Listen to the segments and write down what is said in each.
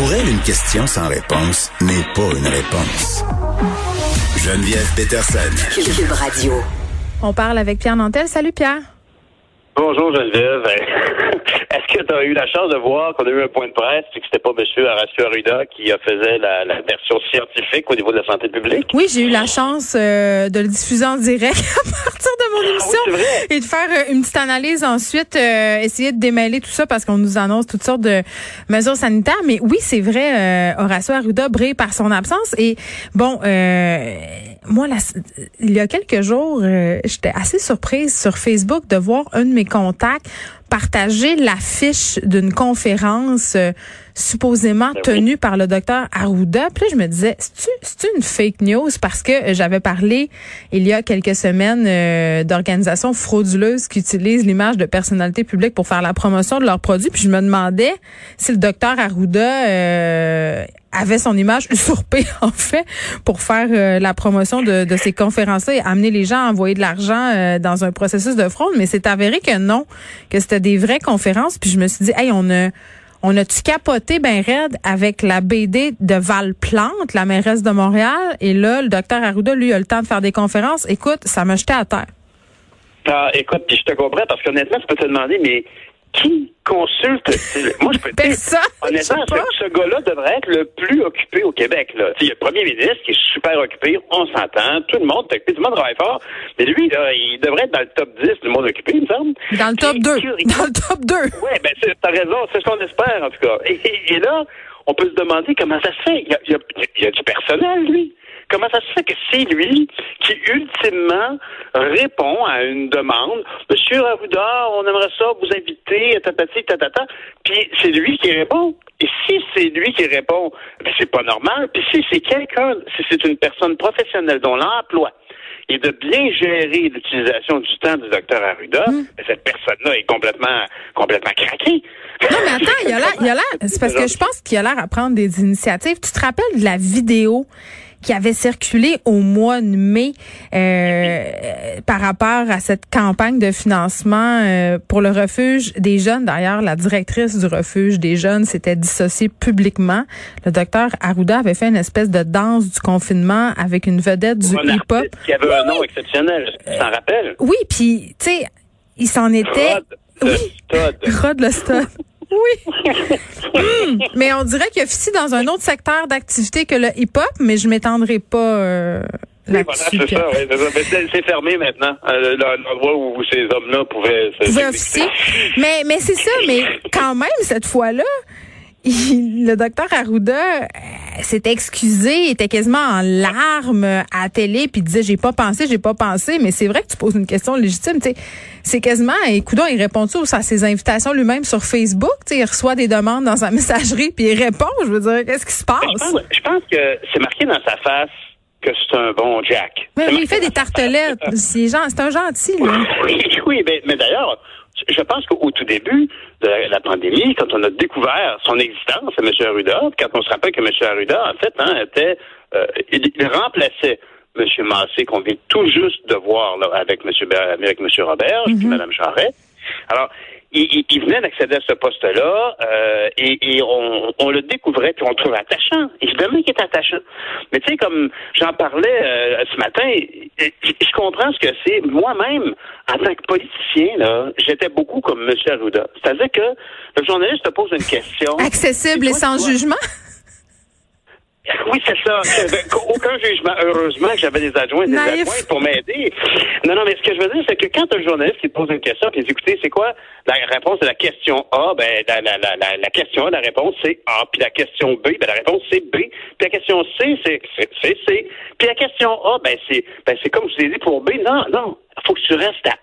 Pour elle, une question sans réponse n'est pas une réponse. Geneviève Peterson. Cube Radio. On parle avec Pierre Nantel. Salut Pierre. Bonjour Geneviève. Est-ce que tu as eu la chance de voir qu'on a eu un point de presse et que c'était pas M. Horacio Arruda qui faisait la, la, version scientifique au niveau de la santé publique? Oui, j'ai eu la chance euh, de le diffuser en direct à partir de mon Ah émission et de faire euh, une petite analyse ensuite, euh, essayer de démêler tout ça parce qu'on nous annonce toutes sortes de mesures sanitaires. Mais oui, c'est vrai, Horacio Arruda brille par son absence. Et bon, moi, il y a quelques jours, j'étais assez surprise sur Facebook de voir un de mes contacts partager l'affiche d'une conférence euh, supposément tenue par le docteur Arruda. Puis là, je me disais, c'est une fake news? Parce que j'avais parlé il y a quelques semaines euh, d'organisations frauduleuses qui utilisent l'image de personnalités publiques pour faire la promotion de leurs produits. Puis je me demandais si le docteur Arruda euh, avait son image usurpée, en fait, pour faire euh, la promotion de, de ces conférences-là et amener les gens à envoyer de l'argent euh, dans un processus de fraude. Mais c'est avéré que non, que c'était des vraies conférences. Puis je me suis dit, hey, on a... On a-tu capoté ben raide avec la BD de Val Plante, la mairesse de Montréal? Et là, le docteur Arruda, lui, a le temps de faire des conférences. Écoute, ça m'a jeté à terre. Ah, écoute, puis je te comprends parce qu'honnêtement, tu peux te demander, mais qui consulte Moi, je peux te dire, honnêtement, ce, ce gars-là devrait être le plus occupé au Québec. Là. Il y a le premier ministre qui est super occupé, on s'entend, tout le monde est occupé, tout le monde travaille fort, mais lui, là, il devrait être dans le top 10 du monde occupé, il me semble. Dans le top 2. Dans le top 2. Oui, ben, t'as raison, c'est ce qu'on espère, en tout cas. Et, et, et, là, on peut se demander comment ça se fait. Il y a, il y a, il y a du personnel, lui. Comment ça se fait que c'est lui qui, ultimement, répond à une demande? Monsieur Arruda, on aimerait ça vous inviter, tatati, tatata. Puis c'est lui qui répond. Et si c'est lui qui répond, ben c'est pas normal. Puis si c'est quelqu'un, si c'est une personne professionnelle dont l'emploi et de bien gérer l'utilisation du temps du docteur Arruda, mmh. cette personne-là est complètement, complètement craquée. Non, mais attends, il y a l'air, il y a l'air, c'est parce que je pense qu'il a l'air à prendre des initiatives. Tu te rappelles de la vidéo qui avait circulé au mois de mai euh, par rapport à cette campagne de financement euh, pour le refuge des jeunes. D'ailleurs, la directrice du refuge des jeunes s'était dissociée publiquement. Le docteur Arruda avait fait une espèce de danse du confinement avec une vedette du hip-hop. Qui avait un nom exceptionnel, tu t'en rappelles? Oui, puis, tu sais, il s'en était... Rod le oui. Stud. Rod le Stud. Oui. hum, mais on dirait qu'il officie dans un autre secteur d'activité que le hip-hop, mais je m'étendrai pas euh, là-dessus. Oui, voilà, c'est ça, oui. C'est fermé maintenant, euh, l'endroit où ces hommes-là pouvaient officier. Mais, mais c'est ça, mais quand même, cette fois-là, il, le docteur Arruda euh, s'est excusé, était quasiment en larmes à la télé, puis disait j'ai pas pensé, j'ai pas pensé, mais c'est vrai que tu poses une question légitime, c'est quasiment, écoute, il répond tout à ses invitations lui-même sur Facebook, il reçoit des demandes dans sa messagerie, puis il répond, je veux dire, qu'est-ce qui se passe? je pense, je pense que c'est marqué dans sa face que c'est un bon Jack. Oui, il fait des tartelettes, c'est un gentil, là. Oui, oui, mais, mais d'ailleurs, je pense qu'au tout début de la, la, pandémie, quand on a découvert son existence, M. Arruda, quand on se rappelle que M. Arruda, en fait, hein, était, euh, il, il, remplaçait M. Massé, qu'on vient tout juste de voir là, avec M. avec M. Robert mm -hmm. et Mme Charret. Alors, il, il, il venait d'accéder à ce poste-là euh, et, et, on, on, le découvrait puis on le trouvait attachant. Évidemment qu'il est attachant. Mais tu sais, comme j'en parlais euh, ce matin, je comprends ce que c'est. Moi-même, en tant que politicien, là, j'étais beaucoup comme M. Arruda. C'est-à-dire que le journaliste te pose une question. Accessible et, et sans jugement? Oui, c'est ça. Aucun jugement. Heureusement que j'avais des adjoints des Naïf. adjoints pour m'aider. Non, non, mais ce que je veux dire, c'est que quand un journaliste qui te pose une question, puis écoutez, c'est quoi la réponse de la question A? Ben, la, la, la, la question A, la réponse c'est A. Puis la question B, ben, la réponse c'est B. Puis la question C, c'est C. Puis la question A, ben, c'est ben, c'est comme je vous ai dit pour B. Non, non. Il faut que tu restes à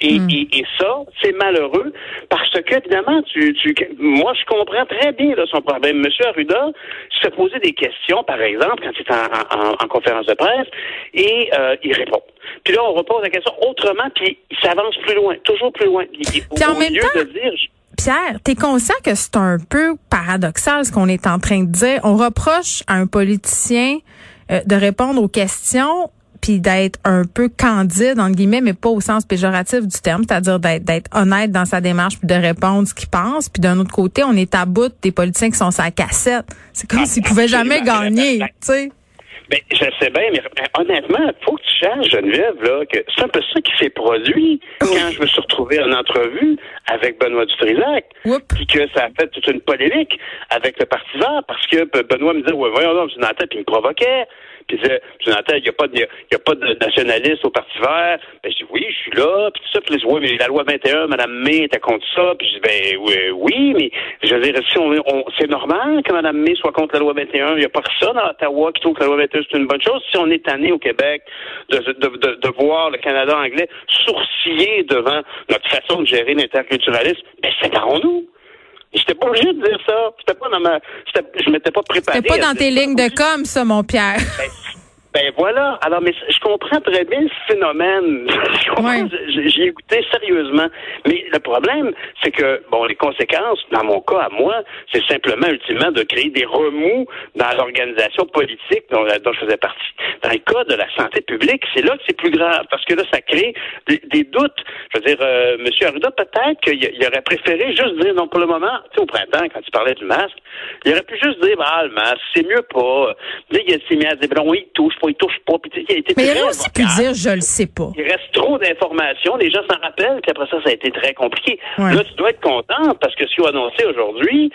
et, mm. et, et, ça, c'est malheureux parce que, évidemment, tu, tu, moi, je comprends très bien là, son problème. Monsieur Arruda se posait des questions, par exemple, quand il est en, en, en conférence de presse, et euh, il répond. Puis là, on repose la question autrement, puis il s'avance plus loin, toujours plus loin. Il, puis au, en même lieu temps, de dire... Pierre, t'es conscient que c'est un peu paradoxal ce qu'on est en train de dire. On reproche à un politicien euh, de répondre aux questions puis d'être un peu candide, entre guillemets, mais pas au sens péjoratif du terme, c'est-à-dire d'être honnête dans sa démarche puis de répondre ce qu'il pense. Puis d'un autre côté, on est à bout des politiciens qui sont sa cassette. C'est comme ah, s'ils pouvaient jamais gagner, tu sais. Ben, je sais bien, mais honnêtement, il faut que tu cherches, Geneviève, là, que c'est un peu ça qui s'est produit quand je me suis retrouvé en entrevue avec Benoît Dutrisac. Puis que ça a fait toute une polémique avec le Parti vert parce que Benoît me disait, ouais, voyons donc, Jonathan, puis il me provoquait. Puis disait, Jonathan, il n'y a pas de, y a pas de nationaliste au Parti vert. Ben, je dis, oui, je suis là. Puis tout ça. Puis oui, mais la loi 21, Mme May était contre ça. Puis je dis, ben, oui, oui mais je veux dire, si on, on c'est normal que Mme May soit contre la loi 21. Il n'y a personne à Ottawa qui trouve que la loi 21 c'est une bonne chose. Si on est tanné au Québec de, de, de, de voir le Canada anglais sourciller devant notre façon de gérer l'interculturalisme, ben, séparons-nous. J'étais pas obligé de dire ça. J'étais pas dans ma, je m'étais pas préparé. C'était pas dans tes lignes de com, ça, mon Pierre. Ben, ben voilà. Alors, mais je comprends très bien ce phénomène. J'ai écouté sérieusement. Mais le problème, c'est que, bon, les conséquences, dans mon cas à moi, c'est simplement, ultimement, de créer des remous dans l'organisation politique dont, je faisais partie. Dans le cas de la santé publique, c'est là que c'est plus grave, parce que là, ça crée des, doutes. Je veux dire, euh, M. Arruda, peut-être qu'il aurait préféré juste dire, non, pour le moment, tu sais, au printemps, quand il parlait du masque, il aurait pu juste dire, bah, le masque, c'est mieux pas. Là, il s'est mis à dire, bon, oui, il il touche pas. Puis, il a été Mais il a aussi pu dire, je le sais pas. Il reste trop d'informations. Les gens s'en rappellent, puis après ça, ça a été très compliqué. Là, tu dois être content parce que ce qu'ils ont annoncé aujourd'hui,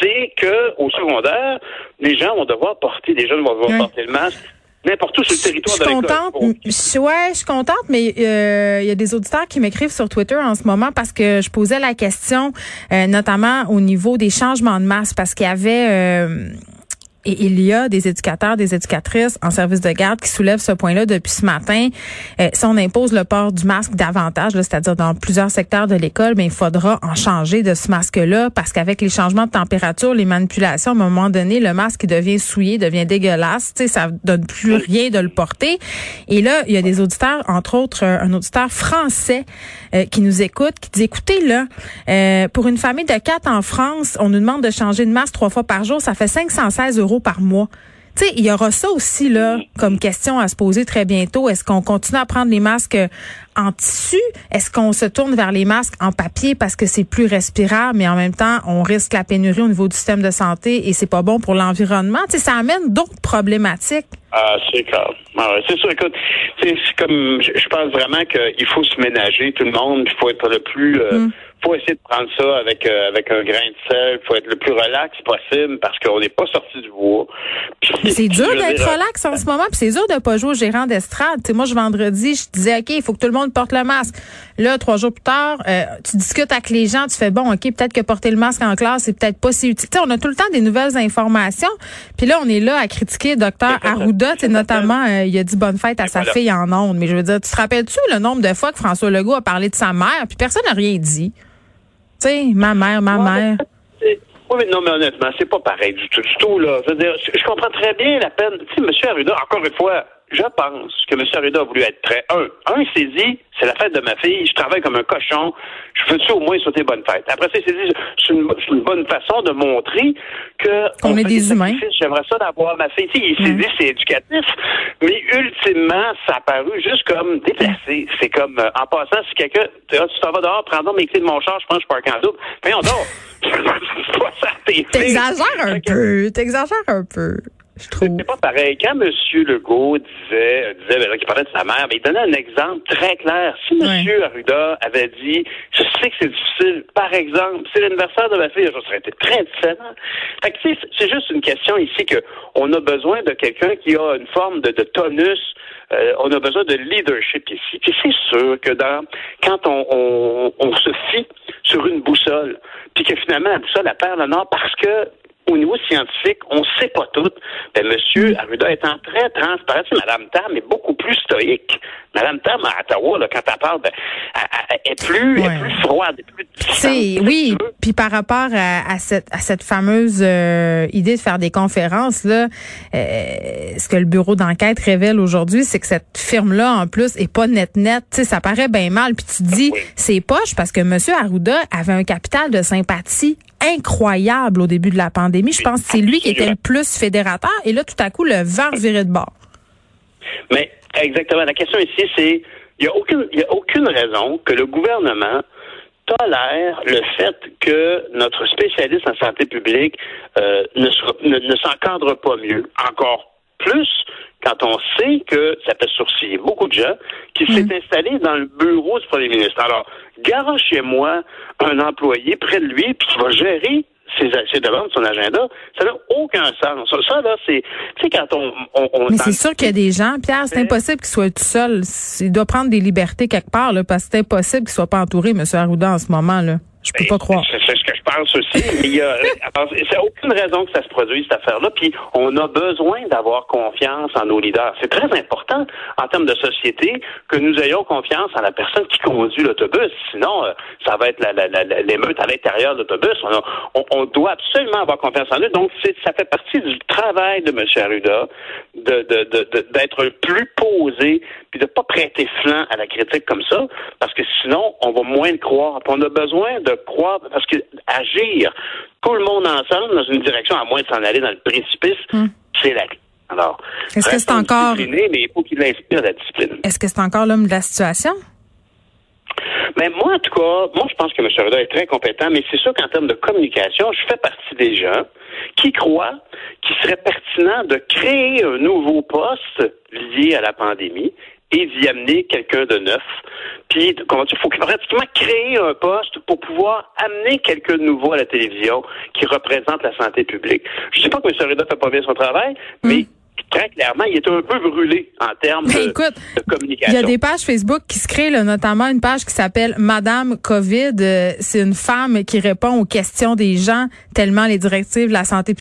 c'est que au secondaire, les gens vont devoir porter, les jeunes vont devoir porter le masque n'importe où sur le territoire je suis contente, Ouais, je suis contente, mais euh, il y a des auditeurs qui m'écrivent sur Twitter en ce moment parce que je posais la question, euh, notamment au niveau des changements de masse, parce qu'il y avait euh, et il y a des éducateurs, des éducatrices en service de garde qui soulèvent ce point-là depuis ce matin. Euh, si on impose le port du masque davantage, c'est-à-dire dans plusieurs secteurs de l'école, mais ben, il faudra en changer de ce masque-là parce qu'avec les changements de température, les manipulations, à un moment donné, le masque devient souillé, devient dégueulasse. Tu sais, ça donne plus rien de le porter. Et là, il y a des auditeurs, entre autres un auditeur français euh, qui nous écoute, qui dit, écoutez, là, euh, pour une famille de quatre en France, on nous demande de changer de masque trois fois par jour, ça fait 516 euros par mois. Tu sais, il y aura ça aussi là comme question à se poser très bientôt. Est-ce qu'on continue à prendre les masques en tissu? Est-ce qu'on se tourne vers les masques en papier parce que c'est plus respirable, mais en même temps on risque la pénurie au niveau du système de santé et c'est pas bon pour l'environnement? Tu sais, ça amène d'autres problématiques. Ah, c'est clair. Ah c'est sûr. Écoute, c'est comme je, pense vraiment qu'il faut se ménager tout le monde. Il faut être le plus euh, mm faut essayer de prendre ça avec euh, avec un grain de sel. faut être le plus relax possible parce qu'on n'est pas sorti du bois. C'est dur d'être relax en ce moment, puis c'est dur de pas jouer au gérant d'estrade. moi, je vendredi, je disais OK, il faut que tout le monde porte le masque. Là, trois jours plus tard, euh, tu discutes avec les gens, tu fais bon, OK, peut-être que porter le masque en classe, c'est peut-être pas si utile. on a tout le temps des nouvelles informations. Puis là, on est là à critiquer docteur Arruda, notamment euh, il a dit bonne fête à sa fille en ondes. Mais je veux dire, tu te rappelles-tu le nombre de fois que François Legault a parlé de sa mère, puis personne n'a rien dit? Ma mère, ma mère. Oui, mais non, mais honnêtement, c'est pas pareil du tout, du tout, là. Je veux dire, je comprends très bien la peine. Tu sais, M. Arruda, encore une fois, je pense que M. Arruda a voulu être très. Un, un, s'est dit, c'est la fête de ma fille, je travaille comme un cochon, je veux-tu au moins souhaiter bonne fête? Après ça, il s'est dit, c'est une, bonne façon de montrer que. Qu'on est des humains. J'aimerais ça d'avoir ma fille. Tu sais, il s'est dit, c'est éducatif, mais ultimement, ça a paru juste comme déplacé. C'est comme, euh, en passant, si quelqu'un, tu t'en vas dehors, prends donc mes clés de mon char, je pense que je parle en double. on dort. T'exagères un peu. T'exagères un peu. C'est pas pareil. Quand M. Legault disait, disait ben, qu'il parlait de sa mère, mais il donnait un exemple très clair. Si M. Arruda avait dit, je sais que c'est difficile, par exemple, c'est l'anniversaire de ma fille, ça serait été très différent. Fait que, c'est juste une question ici que on a besoin de quelqu'un qui a une forme de, tonus. Euh, on a besoin de leadership ici. Puis c'est sûr que dans, quand on, on, on se fie sur une boussole, puis que finalement la boussole elle perd le nord parce que au niveau scientifique, on ne sait pas tout. Ben, Monsieur Arruda étant très transparent, Madame Tam est beaucoup plus stoïque. Madame Tam à Ottawa, là, quand elle parle, ben, elle, est plus, plus froide, plus Oui, puis par rapport à, cette, à cette fameuse euh, idée de faire des conférences, là, euh, ce que le bureau d'enquête révèle aujourd'hui, c'est que cette firme-là, en plus, est pas net-net. Ça paraît bien mal. Puis tu dis, c'est poche parce que Monsieur Arruda avait un capital de sympathie incroyable au début de la pandémie. Je pense que c'est lui qui était le plus fédérateur. Et là, tout à coup, le vent virait de bord. Mais exactement. La question ici, c'est il n'y a, aucune, y a aucune raison que le gouvernement tolère le fait que notre spécialiste en santé publique euh, ne, ne, ne s'encadre pas mieux. Encore plus quand on sait que ça fait sourciller beaucoup de gens qui s'est mm. installé dans le bureau du premier ministre. Alors, chez moi un employé près de lui puis qui va gérer ses, ses demandes, son agenda, ça n'a aucun sens. Ça, là, c'est, tu sais, quand on, on, Mais c'est sûr qu'il y a des gens, Pierre, c'est impossible qu'il soit tout seul. Il doit prendre des libertés quelque part, là, parce que c'est impossible qu'il soit pas entouré, M. Arruda, en ce moment, là. Je peux pas croire. C'est ce que je pense. Mais il y a, c'est aucune raison que ça se produise cette affaire-là. Puis on a besoin d'avoir confiance en nos leaders. C'est très important en termes de société que nous ayons confiance en la personne qui conduit l'autobus. Sinon, euh, ça va être l'émeute à l'intérieur de l'autobus. On, doit absolument avoir confiance en eux. Donc, ça fait partie du travail de M. Arruda d'être plus posé puis de pas prêter flanc à la critique comme ça, parce que sinon, on va moins le croire. on a besoin de croire, parce que agir tout le monde ensemble dans une direction, à moins de s'en aller dans le précipice, hmm. c'est la alors, est-ce que c'est encore mais il faut qu'il inspire la discipline. Est-ce que c'est encore l'homme de la situation? Mais moi, en tout cas, moi, je pense que M. Ruda est très compétent, mais c'est sûr qu'en termes de communication, je fais partie des gens qui croient qu'il serait pertinent de créer un nouveau poste lié à la pandémie et d'y amener quelqu'un de neuf. Puis, comment il faut pratiquement créer un poste pour pouvoir amener quelqu'un de nouveau à la télévision qui représente la santé publique. Je ne sais pas que M. Reda fait pas bien son travail, hmm. mais très clairement, il est un peu brûlé en termes de, communication. Il y a des pages Facebook qui se créent, notamment une page qui s'appelle Madame COVID. Euh, c'est une femme qui répond aux questions des gens tellement les directives de la santé